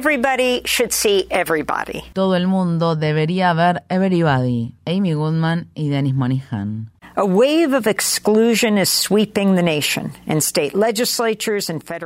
Everybody should see everybody. Todo el mundo debería ver Everybody. Amy Goodman y Dennis Monihan.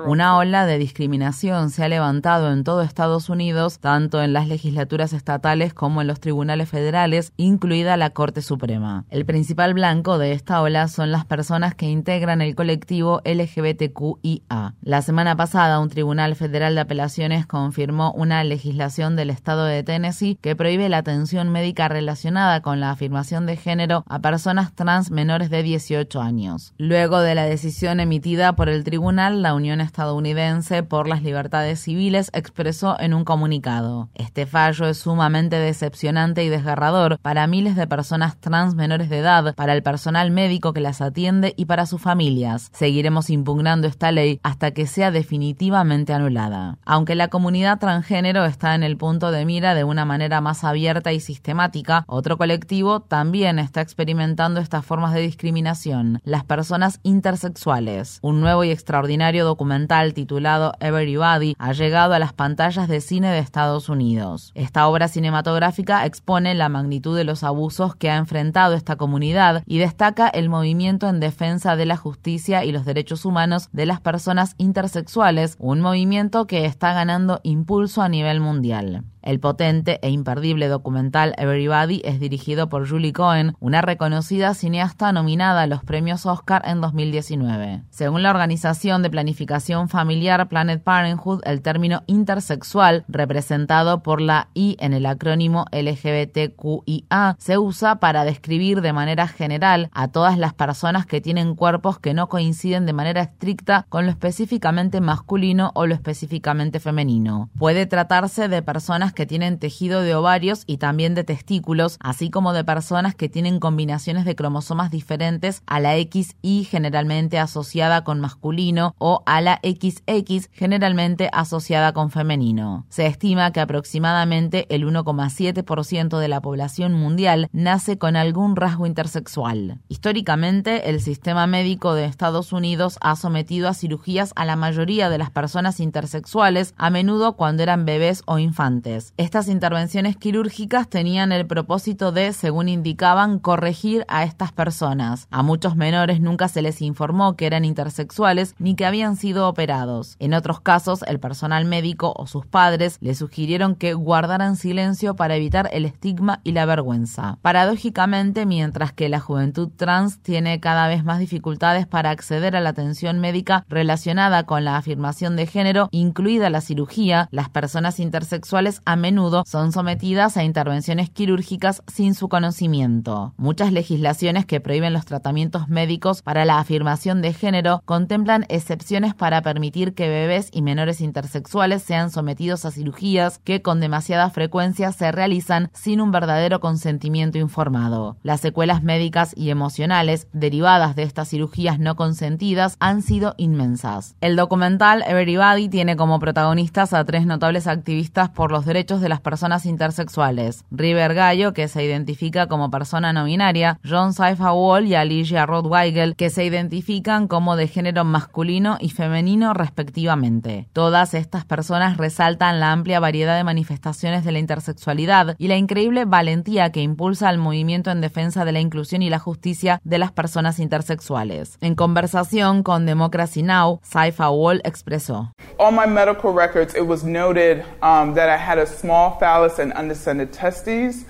Una ola de discriminación se ha levantado en todo Estados Unidos, tanto en las legislaturas estatales como en los tribunales federales, incluida la Corte Suprema. El principal blanco de esta ola son las personas que integran el colectivo LGBTQIA. La semana pasada, un tribunal federal de apelaciones confirmó una legislación del estado de Tennessee que prohíbe la atención médica relacionada con la afirmación de género a personas trans menores de 18 años. Luego de la decisión emitida por el tribunal, la Unión Estadounidense por las Libertades Civiles expresó en un comunicado, este fallo es sumamente decepcionante y desgarrador para miles de personas trans menores de edad, para el personal médico que las atiende y para sus familias. Seguiremos impugnando esta ley hasta que sea definitivamente anulada. Aunque la comunidad transgénero está en el punto de mira de una manera más abierta y sistemática, otro colectivo también está experimentando esta formas de discriminación, las personas intersexuales. Un nuevo y extraordinario documental titulado Everybody ha llegado a las pantallas de cine de Estados Unidos. Esta obra cinematográfica expone la magnitud de los abusos que ha enfrentado esta comunidad y destaca el movimiento en defensa de la justicia y los derechos humanos de las personas intersexuales, un movimiento que está ganando impulso a nivel mundial. El potente e imperdible documental Everybody es dirigido por Julie Cohen, una reconocida cineasta nominada a los premios Oscar en 2019. Según la organización de planificación familiar Planet Parenthood, el término intersexual, representado por la I en el acrónimo LGBTQIA, se usa para describir de manera general a todas las personas que tienen cuerpos que no coinciden de manera estricta con lo específicamente masculino o lo específicamente femenino. Puede tratarse de personas que tienen tejido de ovarios y también de testículos, así como de personas que tienen combinaciones de cromosomas diferentes a la XY generalmente asociada con masculino o a la XX generalmente asociada con femenino. Se estima que aproximadamente el 1,7% de la población mundial nace con algún rasgo intersexual. Históricamente, el sistema médico de Estados Unidos ha sometido a cirugías a la mayoría de las personas intersexuales, a menudo cuando eran bebés o infantes. Estas intervenciones quirúrgicas tenían el propósito de, según indicaban, corregir a estas personas. A muchos menores nunca se les informó que eran intersexuales ni que habían sido operados. En otros casos, el personal médico o sus padres les sugirieron que guardaran silencio para evitar el estigma y la vergüenza. Paradójicamente, mientras que la juventud trans tiene cada vez más dificultades para acceder a la atención médica relacionada con la afirmación de género, incluida la cirugía, las personas intersexuales a menudo son sometidas a intervenciones quirúrgicas sin su conocimiento. Muchas legislaciones que prohíben los tratamientos médicos para la afirmación de género contemplan excepciones para permitir que bebés y menores intersexuales sean sometidos a cirugías que con demasiada frecuencia se realizan sin un verdadero consentimiento informado. Las secuelas médicas y emocionales derivadas de estas cirugías no consentidas han sido inmensas. El documental Everybody tiene como protagonistas a tres notables activistas por los derechos de las personas intersexuales. River Gallo, que se identifica como persona no binaria, John Saifa Wall y Alicia Rothweigel, que se identifican como de género masculino y femenino respectivamente. Todas estas personas resaltan la amplia variedad de manifestaciones de la intersexualidad y la increíble valentía que impulsa al movimiento en defensa de la inclusión y la justicia de las personas intersexuales. En conversación con Democracy Now, Saifa Wall expresó: On my medical records, it was noted um, that small phallus and undescended testes.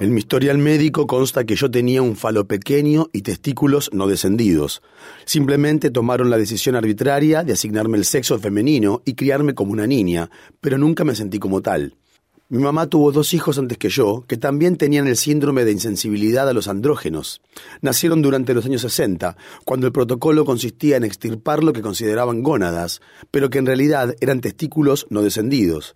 En mi historial médico consta que yo tenía un falo pequeño y testículos no descendidos. Simplemente tomaron la decisión arbitraria de asignarme el sexo femenino y criarme como una niña, pero nunca me sentí como tal. Mi mamá tuvo dos hijos antes que yo, que también tenían el síndrome de insensibilidad a los andrógenos. Nacieron durante los años 60, cuando el protocolo consistía en extirpar lo que consideraban gónadas, pero que en realidad eran testículos no descendidos.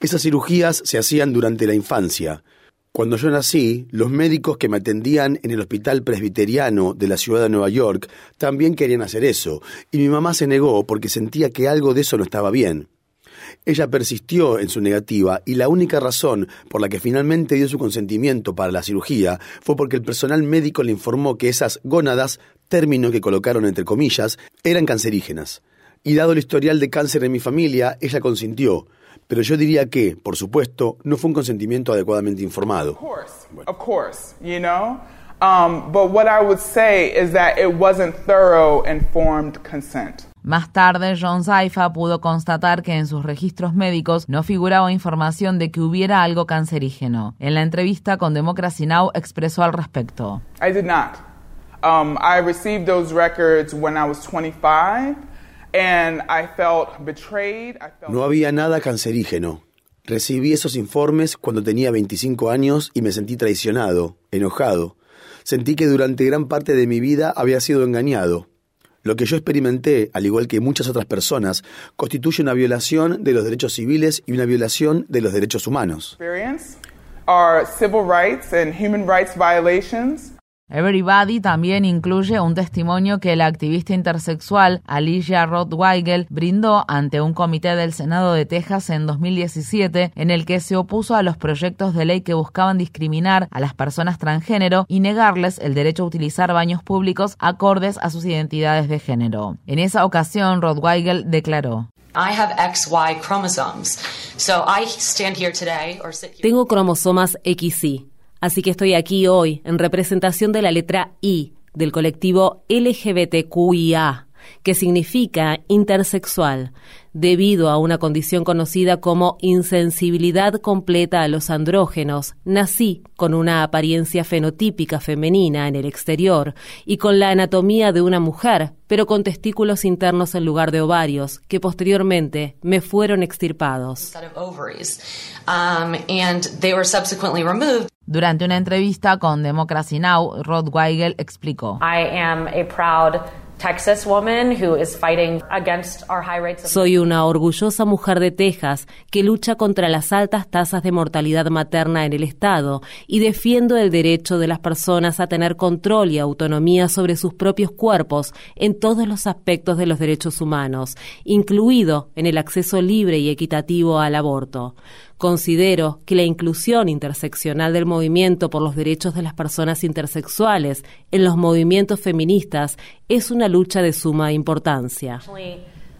Esas cirugías se hacían durante la infancia. Cuando yo nací, los médicos que me atendían en el Hospital Presbiteriano de la ciudad de Nueva York también querían hacer eso, y mi mamá se negó porque sentía que algo de eso no estaba bien. Ella persistió en su negativa y la única razón por la que finalmente dio su consentimiento para la cirugía fue porque el personal médico le informó que esas gónadas, término que colocaron entre comillas, eran cancerígenas. Y dado el historial de cáncer en mi familia, ella consintió. Pero yo diría que, por supuesto, no fue un consentimiento adecuadamente informado. Of course, you know. Um, but what I would say is that it wasn't thorough, informed consent. Más tarde, John Zaifa pudo constatar que en sus registros médicos no figuraba información de que hubiera algo cancerígeno. En la entrevista con Democracy Now! expresó al respecto. I did not. Um, I received those records when I was 25 and I felt betrayed. I felt No había nada cancerígeno. Recibí esos informes cuando tenía 25 años y me sentí traicionado, enojado. Sentí que durante gran parte de mi vida había sido engañado. Lo que yo experimenté, al igual que muchas otras personas, constituye una violación de los derechos civiles y una violación de los derechos humanos. are civil rights and human rights violations. Everybody también incluye un testimonio que la activista intersexual Alicia Rothweigel brindó ante un comité del Senado de Texas en 2017 en el que se opuso a los proyectos de ley que buscaban discriminar a las personas transgénero y negarles el derecho a utilizar baños públicos acordes a sus identidades de género. En esa ocasión, Rothweigel declaró. I have XY chromosomes. So I stand here today or sit here. Tengo cromosomas XY, así que estoy aquí hoy en representación de la letra I del colectivo LGBTQIA, que significa intersexual, debido a una condición conocida como insensibilidad completa a los andrógenos. Nací con una apariencia fenotípica femenina en el exterior y con la anatomía de una mujer, pero con testículos internos en lugar de ovarios, que posteriormente me fueron extirpados. Um, and they were subsequently removed. Durante una entrevista con Democracy Now!, Rothweigel explicó. I am a proud Texas woman who is fighting against our high rates of Soy una orgullosa mujer de Texas que lucha contra las altas tasas de mortalidad materna en el Estado y defiendo el derecho de las personas a tener control y autonomía sobre sus propios cuerpos en todos los aspectos de los derechos humanos, incluido en el acceso libre y equitativo al aborto. Considero que la inclusión interseccional del movimiento por los derechos de las personas intersexuales en los movimientos feministas es una lucha de suma importancia.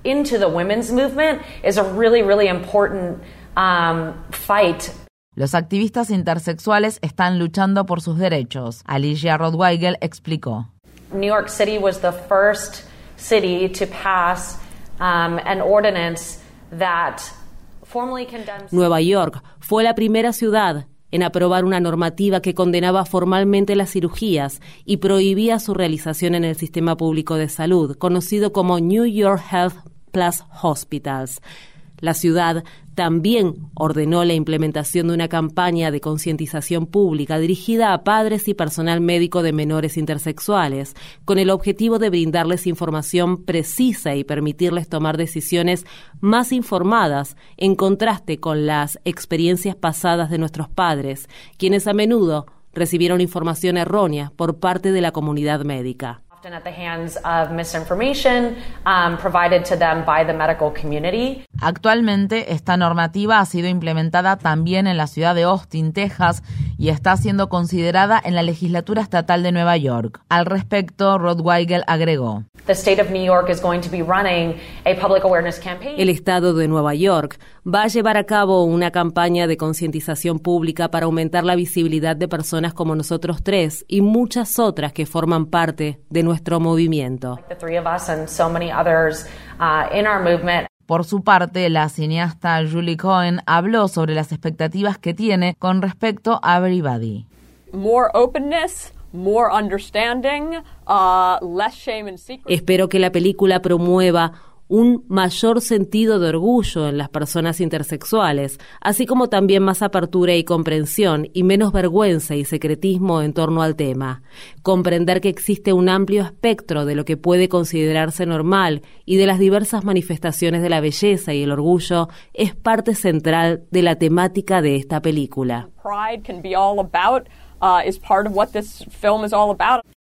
into the women's movement is a really, really important um, fight Los activistas intersexuales están luchando por sus derechos. Alicia Rothweigel explicó. New York City was the first city to pass um, an ordinance that. Nueva York fue la primera ciudad en aprobar una normativa que condenaba formalmente las cirugías y prohibía su realización en el sistema público de salud, conocido como New York Health Plus Hospitals. La ciudad también ordenó la implementación de una campaña de concientización pública dirigida a padres y personal médico de menores intersexuales, con el objetivo de brindarles información precisa y permitirles tomar decisiones más informadas en contraste con las experiencias pasadas de nuestros padres, quienes a menudo recibieron información errónea por parte de la comunidad médica. Often at the hands of misinformation um, provided to them by the medical community. Actualmente, esta normativa ha sido implementada también en la ciudad de Austin, Texas, y está siendo considerada en la legislatura estatal de Nueva York. Al respecto, Rothweigel agregó. The state of New York is going to be running a public awareness campaign. El Estado de Nueva York va a llevar a cabo una campaña de concientización pública para aumentar la visibilidad de personas como nosotros tres y muchas otras que forman parte de nuestro movimiento. uh. Por su parte, la cineasta Julie Cohen habló sobre las expectativas que tiene con respecto a Everybody. more openness, more understanding, uh, less shame and secrecy. Espero que la película promueva un mayor sentido de orgullo en las personas intersexuales, así como también más apertura y comprensión y menos vergüenza y secretismo en torno al tema. Comprender que existe un amplio espectro de lo que puede considerarse normal y de las diversas manifestaciones de la belleza y el orgullo es parte central de la temática de esta película.